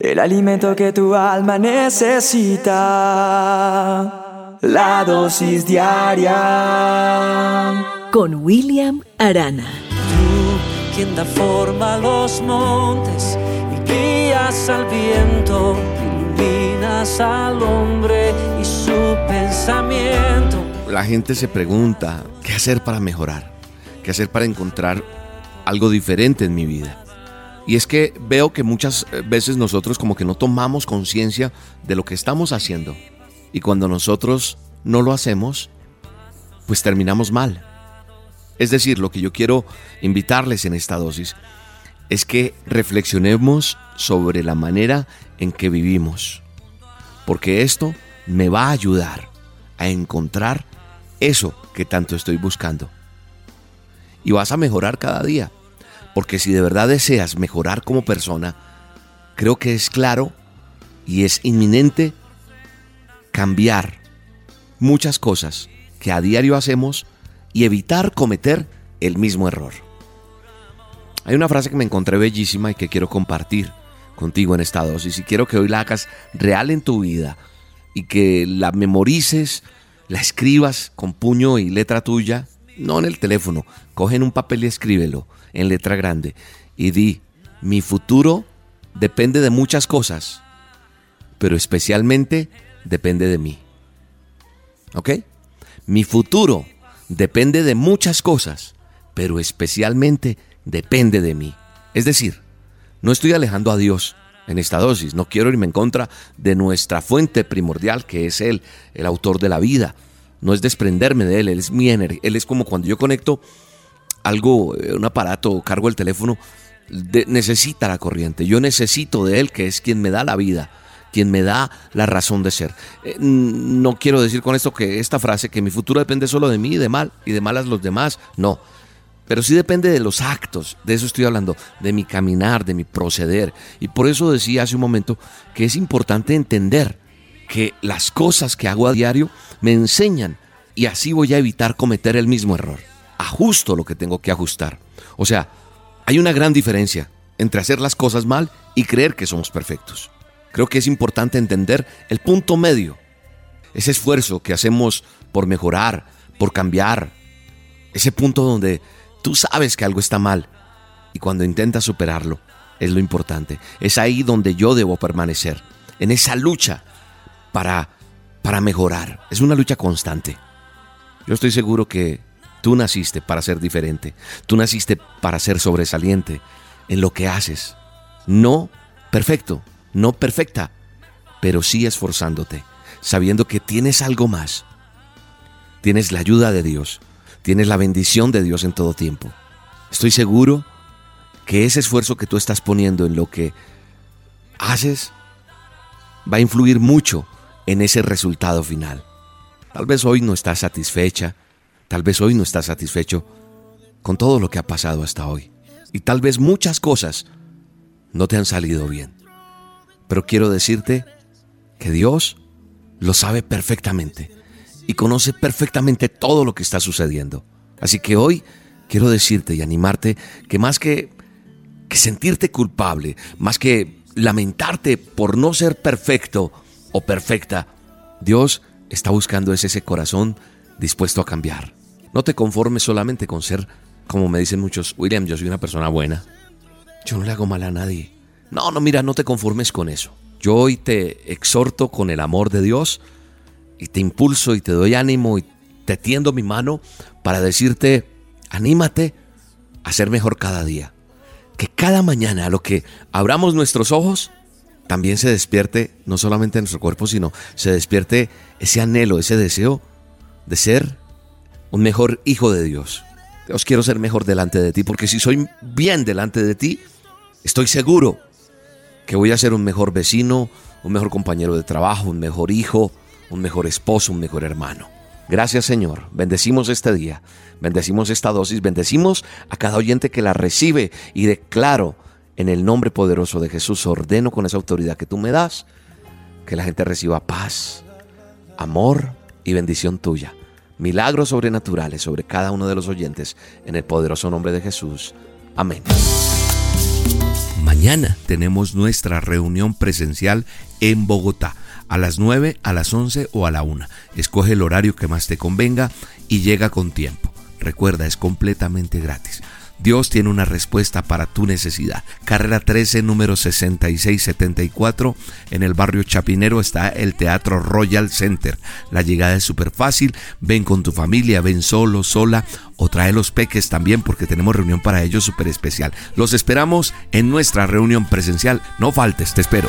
El alimento que tu alma necesita. La dosis diaria. Con William Arana. Tú, quien da forma a los montes y guías al viento, iluminas al hombre y su pensamiento. La gente se pregunta, ¿qué hacer para mejorar? ¿Qué hacer para encontrar algo diferente en mi vida? Y es que veo que muchas eh, veces nosotros como que no tomamos conciencia de lo que estamos haciendo. Y cuando nosotros no lo hacemos, pues terminamos mal. Es decir, lo que yo quiero invitarles en esta dosis es que reflexionemos sobre la manera en que vivimos. Porque esto me va a ayudar a encontrar eso que tanto estoy buscando. Y vas a mejorar cada día. Porque si de verdad deseas mejorar como persona, creo que es claro y es inminente cambiar muchas cosas que a diario hacemos y evitar cometer el mismo error. Hay una frase que me encontré bellísima y que quiero compartir contigo en esta dosis y quiero que hoy la hagas real en tu vida y que la memorices, la escribas con puño y letra tuya, no en el teléfono, coge en un papel y escríbelo en letra grande y di, mi futuro depende de muchas cosas, pero especialmente depende de mí. ¿Ok? Mi futuro depende de muchas cosas, pero especialmente depende de mí. Es decir, no estoy alejando a Dios en esta dosis, no quiero irme en contra de nuestra fuente primordial, que es Él, el autor de la vida. No es desprenderme de Él, Él es mi energía. Él es como cuando yo conecto algo, eh, un aparato, cargo el teléfono, necesita la corriente. Yo necesito de Él, que es quien me da la vida, quien me da la razón de ser. Eh, no quiero decir con esto que esta frase, que mi futuro depende solo de mí y de mal, y de malas los demás, no. Pero sí depende de los actos, de eso estoy hablando, de mi caminar, de mi proceder. Y por eso decía hace un momento que es importante entender que las cosas que hago a diario me enseñan y así voy a evitar cometer el mismo error ajusto lo que tengo que ajustar. O sea, hay una gran diferencia entre hacer las cosas mal y creer que somos perfectos. Creo que es importante entender el punto medio, ese esfuerzo que hacemos por mejorar, por cambiar, ese punto donde tú sabes que algo está mal y cuando intentas superarlo es lo importante. Es ahí donde yo debo permanecer, en esa lucha para, para mejorar. Es una lucha constante. Yo estoy seguro que Tú naciste para ser diferente. Tú naciste para ser sobresaliente en lo que haces. No perfecto, no perfecta, pero sí esforzándote, sabiendo que tienes algo más. Tienes la ayuda de Dios, tienes la bendición de Dios en todo tiempo. Estoy seguro que ese esfuerzo que tú estás poniendo en lo que haces va a influir mucho en ese resultado final. Tal vez hoy no estás satisfecha, Tal vez hoy no estás satisfecho con todo lo que ha pasado hasta hoy. Y tal vez muchas cosas no te han salido bien. Pero quiero decirte que Dios lo sabe perfectamente y conoce perfectamente todo lo que está sucediendo. Así que hoy quiero decirte y animarte que más que, sentirte culpable, más que lamentarte por no ser perfecto o perfecta, Dios está buscando ese corazón dispuesto a cambiar. No te conformes solamente con ser, como me dicen muchos, William, yo soy una persona buena. Yo no le hago mal a nadie. No, no, mira, no te conformes con eso. Yo hoy te exhorto con el amor de Dios y te impulso y te doy ánimo y te tiendo mi mano para decirte, anímate a ser mejor cada día. Que cada mañana a lo que abramos nuestros ojos, también se despierte no solamente nuestro cuerpo, sino se despierte ese anhelo, ese deseo de ser un mejor hijo de Dios. Dios quiero ser mejor delante de ti, porque si soy bien delante de ti, estoy seguro que voy a ser un mejor vecino, un mejor compañero de trabajo, un mejor hijo, un mejor esposo, un mejor hermano. Gracias Señor, bendecimos este día, bendecimos esta dosis, bendecimos a cada oyente que la recibe y declaro en el nombre poderoso de Jesús, ordeno con esa autoridad que tú me das, que la gente reciba paz, amor, y bendición tuya. Milagros sobrenaturales sobre cada uno de los oyentes en el poderoso nombre de Jesús. Amén. mañana tenemos nuestra reunión presencial en Bogotá a las 9, a las 11 o a la 1. Escoge el horario que más te convenga y llega con tiempo. Recuerda, es completamente gratis. Dios tiene una respuesta para tu necesidad. Carrera 13, número 6674. En el barrio Chapinero está el Teatro Royal Center. La llegada es súper fácil. Ven con tu familia, ven solo, sola o trae los peques también porque tenemos reunión para ellos súper especial. Los esperamos en nuestra reunión presencial. No faltes, te espero.